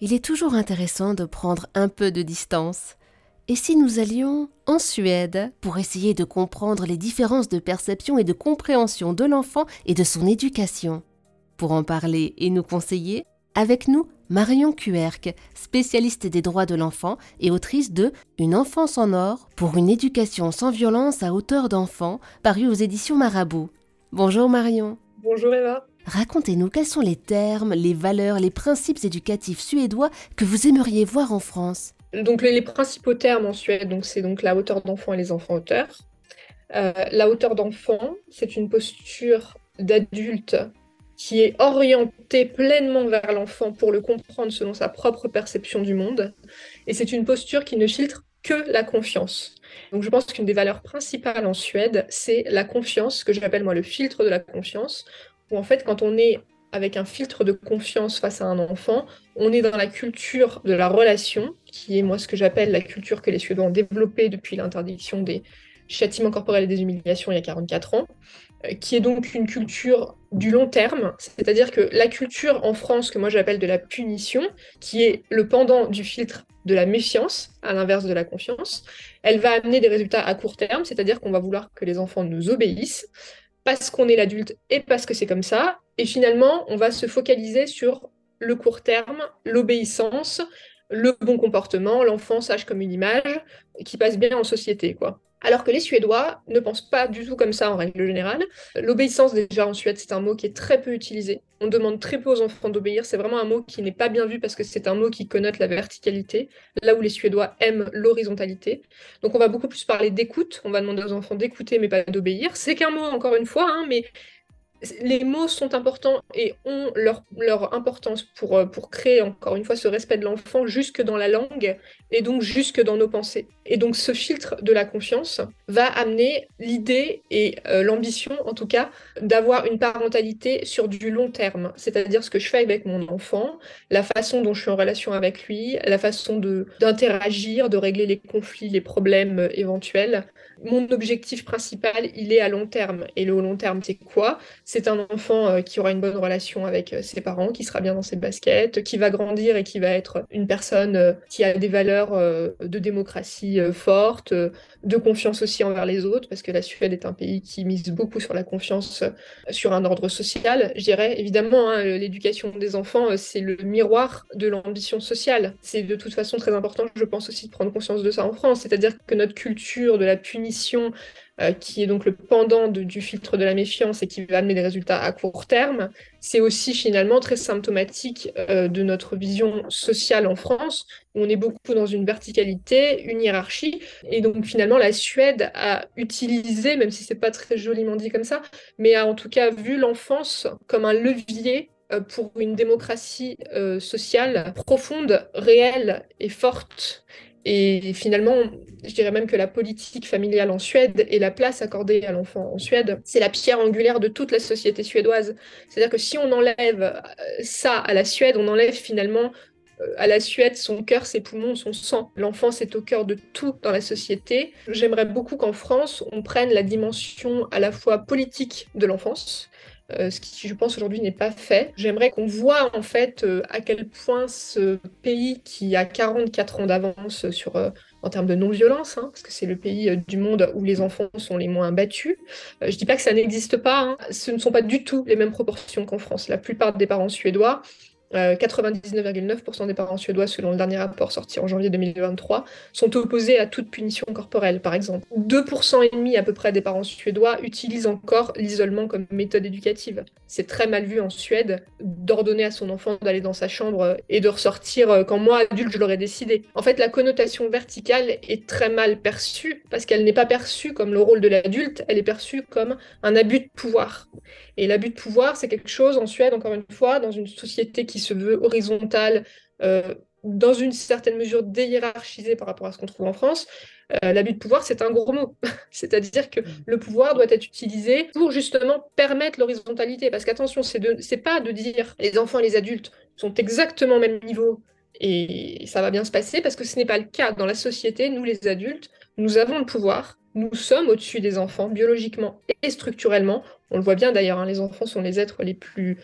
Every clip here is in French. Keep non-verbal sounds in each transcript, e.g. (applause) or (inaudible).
il est toujours intéressant de prendre un peu de distance. Et si nous allions en Suède pour essayer de comprendre les différences de perception et de compréhension de l'enfant et de son éducation? Pour en parler et nous conseiller, avec nous Marion Cuerc, spécialiste des droits de l'enfant et autrice de Une enfance en or pour une éducation sans violence à hauteur d'enfant, paru aux éditions Marabout. Bonjour Marion. Bonjour Eva. Racontez-nous quels sont les termes, les valeurs, les principes éducatifs suédois que vous aimeriez voir en France? Donc les, principaux termes en Suède, donc c'est donc la hauteur d'enfant et les enfants auteurs. Euh, la hauteur d'enfant, c'est une posture d'adulte qui est orientée pleinement vers l'enfant pour le comprendre selon sa propre perception du monde. Et c'est une posture qui ne filtre que la confiance. Donc je pense qu'une des valeurs principales en Suède, c'est la confiance, ce que j'appelle moi le filtre de la confiance, où en fait quand on est avec un filtre de confiance face à un enfant, on est dans la culture de la relation, qui est moi ce que j'appelle la culture que les Suédois ont développée depuis l'interdiction des châtiments corporels et des humiliations il y a 44 ans, euh, qui est donc une culture du long terme, c'est-à-dire que la culture en France que moi j'appelle de la punition, qui est le pendant du filtre de la méfiance, à l'inverse de la confiance, elle va amener des résultats à court terme, c'est-à-dire qu'on va vouloir que les enfants nous obéissent, parce qu'on est l'adulte et parce que c'est comme ça. Et finalement, on va se focaliser sur le court terme, l'obéissance, le bon comportement, l'enfant sage comme une image, qui passe bien en société, quoi. Alors que les Suédois ne pensent pas du tout comme ça en règle générale. L'obéissance, déjà en Suède, c'est un mot qui est très peu utilisé. On demande très peu aux enfants d'obéir. C'est vraiment un mot qui n'est pas bien vu parce que c'est un mot qui connote la verticalité, là où les Suédois aiment l'horizontalité. Donc on va beaucoup plus parler d'écoute. On va demander aux enfants d'écouter mais pas d'obéir. C'est qu'un mot, encore une fois, hein, mais les mots sont importants et ont leur, leur importance pour, euh, pour créer, encore une fois, ce respect de l'enfant jusque dans la langue et donc jusque dans nos pensées. Et donc ce filtre de la confiance va amener l'idée et euh, l'ambition, en tout cas, d'avoir une parentalité sur du long terme, c'est-à-dire ce que je fais avec mon enfant, la façon dont je suis en relation avec lui, la façon d'interagir, de, régler les conflits, les problèmes euh, éventuels. Mon objectif principal, il est à long terme. Et le long terme, c'est quoi? C'est un enfant euh, qui aura une bonne relation avec ses parents, qui sera bien dans ses baskets, qui va grandir et qui va être une personne qui a des valeurs de démocratie euh, forte, euh, de confiance aussi envers les autres, parce que la Suède est un pays qui mise beaucoup sur la confiance euh, sur un ordre social. Je dirais évidemment, hein, l'éducation des enfants, c'est le miroir de l'ambition sociale. C'est de toute façon très important, je pense aussi, de prendre conscience de ça en France, c'est-à-dire que notre culture de la punition, euh, qui est donc le pendant du filtre de la méfiance et qui va amener des résultats à court terme, c'est aussi finalement très symptomatique euh, de notre vision sociale en France, où on est beaucoup dans une verticalité, une hiérarchie, et donc finalement la Suède a utilisé, même si c'est pas très joliment dit comme ça, mais a en tout cas vu l'enfance comme un levier euh, pour une démocratie sociale profonde, réelle et forte. Et finalement, je dirais même que la politique familiale en Suède et la place accordée à l'enfant en Suède, c'est la pierre angulaire de toute la société suédoise. C'est-à-dire que si on enlève euh, ça à la Suède, on enlève finalement euh, à la Suède son cœur, ses poumons, son sang. L'enfance est au cœur de tout dans la société. J'aimerais beaucoup qu'en France, on prenne la dimension à la fois politique de l'enfance, euh, ce qui, je pense, aujourd'hui n'est pas fait. J'aimerais qu'on voit en fait euh, à quel point ce pays qui a 44 ans d'avance sur euh, en termes de non-violence, hein, parce que c'est le pays du monde où les enfants sont les moins battus. je dis pas que ça n'existe pas, hein. ce ne sont pas du tout les mêmes proportions qu'en France. La plupart des parents suédois 99,9% euh, des parents suédois, selon le dernier rapport sorti en janvier 2023, sont opposés à toute punition corporelle, par exemple. 2% et demi à peu près des parents suédois utilisent encore l'isolement comme méthode éducative. C'est très mal vu en Suède d'ordonner à son enfant d'aller dans sa chambre et de ressortir euh, quand moi, adulte, je l'aurais décidé. En fait, la connotation verticale est très mal perçue parce qu'elle n'est pas perçue comme le rôle de l'adulte, elle est perçue comme un abus de pouvoir. Et l'abus de pouvoir, c'est quelque chose en Suède, encore une fois, dans une société qui se veut horizontale, euh, dans une certaine mesure déhiérarchisée par rapport à ce qu'on trouve en France. Euh, l'abus de pouvoir, c'est un gros mot. (laughs) C'est-à-dire que le pouvoir doit être utilisé pour justement permettre l'horizontalité. Parce qu'attention, c'est pas de dire les enfants et les adultes sont exactement au même niveau et ça va bien se passer, parce que ce n'est pas le cas. Dans la société, nous les adultes, nous avons le pouvoir, nous sommes au-dessus des enfants, biologiquement et structurellement. On le voit bien d'ailleurs, hein, les enfants sont les êtres les plus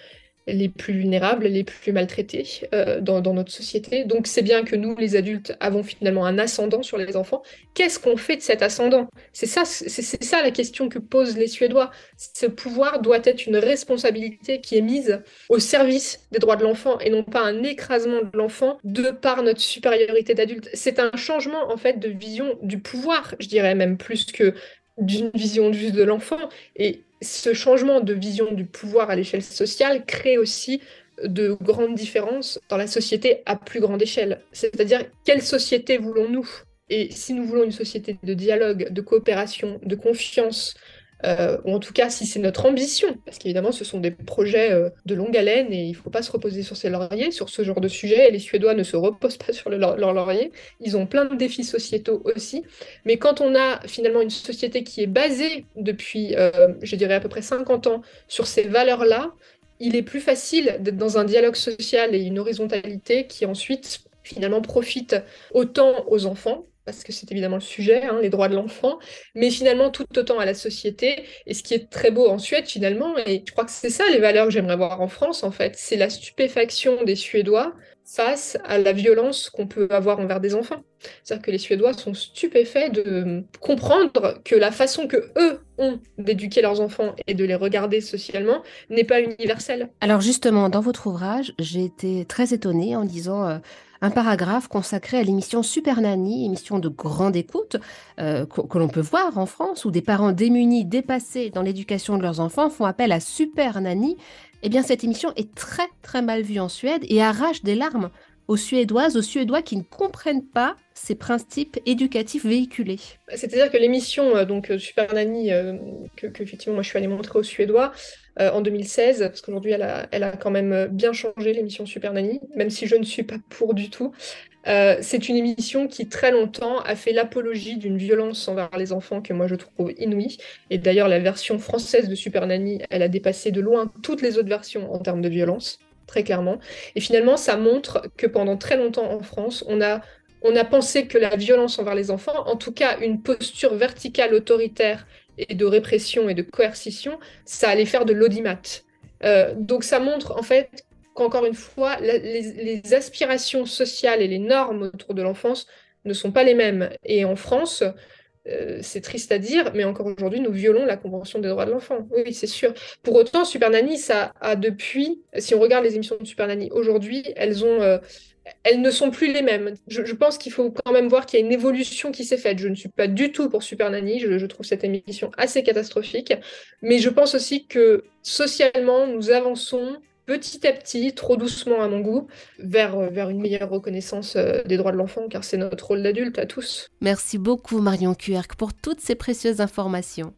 les plus vulnérables, les plus maltraités euh, dans, notre société. Donc c'est bien que nous, les adultes, avons finalement un ascendant sur les enfants. Qu'est-ce qu'on fait de cet ascendant? C'est ça, c'est ça la question que posent les Suédois. Ce pouvoir doit être une responsabilité qui est mise au service des droits de l'enfant et non pas un écrasement de l'enfant de par notre supériorité d'adulte. C'est un changement en fait de vision du pouvoir, je dirais même plus que d'une vision juste de l'enfant. Et ce changement de vision du pouvoir à l'échelle sociale crée aussi de grandes différences dans la société à plus grande échelle. C'est-à-dire, quelle société voulons-nous? Et si nous voulons une société de dialogue, de coopération, de confiance, euh, ou en tout cas si c'est notre ambition, parce qu'évidemment ce sont des projets euh, de longue haleine et il ne faut pas se reposer sur ses lauriers, sur ce genre de sujet, et les Suédois ne se reposent pas sur leurs lauriers, ils ont plein de défis sociétaux aussi, mais quand on a finalement une société qui est basée depuis, euh, je dirais à peu près 50 ans, sur ces valeurs-là, il est plus facile d'être dans un dialogue social et une horizontalité qui ensuite finalement profite autant aux enfants parce que c'est évidemment le sujet, hein, les droits de l'enfant, mais finalement tout autant à la société. Et ce qui est très beau en Suède, finalement, et je crois que c'est ça les valeurs que j'aimerais voir en France, en fait, c'est la stupéfaction des Suédois face à la violence qu'on peut avoir envers des enfants. C'est-à-dire que les Suédois sont stupéfaits de comprendre que la façon que eux ont d'éduquer leurs enfants et de les regarder socialement n'est pas universelle. Alors justement, dans votre ouvrage, j'ai été très étonnée en disant euh, un paragraphe consacré à l'émission Super Nanny, émission de grande écoute euh, que, l'on peut voir en France, où des parents démunis, dépassés dans l'éducation de leurs enfants font appel à Super Nanny. Eh bien, cette émission est très très mal vue en Suède et arrache des larmes aux Suédoises, aux Suédois qui ne comprennent pas ces principes éducatifs véhiculés. C'est-à-dire que l'émission euh, donc euh, Super que, que, effectivement moi je suis allée montrer aux Suédois euh, en 2016, parce qu'aujourd'hui, elle a, elle a quand même euh, bien changé l'émission Super Nanny, même si je ne suis pas pour du tout. Euh, c'est une émission qui très longtemps a fait l'apologie d'une violence envers les enfants que moi je trouve inouïe. Et d'ailleurs, la version française de Super Nanny, elle a dépassé de loin toutes les autres versions en termes de violence, très clairement. Et finalement, ça montre que pendant très longtemps en France, on a on a pensé que la violence envers les enfants, en tout cas une posture verticale autoritaire et de répression et de coercition, ça allait faire de l'audimat. Euh, donc ça montre en fait qu'encore une fois, les, aspirations sociales et les normes autour de l'enfance ne sont pas les mêmes. Et en France, euh, c'est triste à dire, mais encore aujourd'hui, nous violons la Convention des droits de l'enfant. Oui, c'est sûr. Pour autant, Super Nanny, ça a depuis, si on regarde les émissions de Super Nanny aujourd'hui, elles euh, elles ne sont plus les mêmes. Je, pense qu'il faut quand même voir qu'il y a une évolution qui s'est faite. Je ne suis pas du tout pour Super Nanny, je, trouve cette émission assez catastrophique, mais je pense aussi que socialement, nous avançons petit à petit, trop doucement à mon goût, vers, vers une meilleure reconnaissance euh, des droits de l'enfant, car c'est notre rôle d'adulte à tous. Merci beaucoup Marion Cuerc pour toutes ces précieuses informations.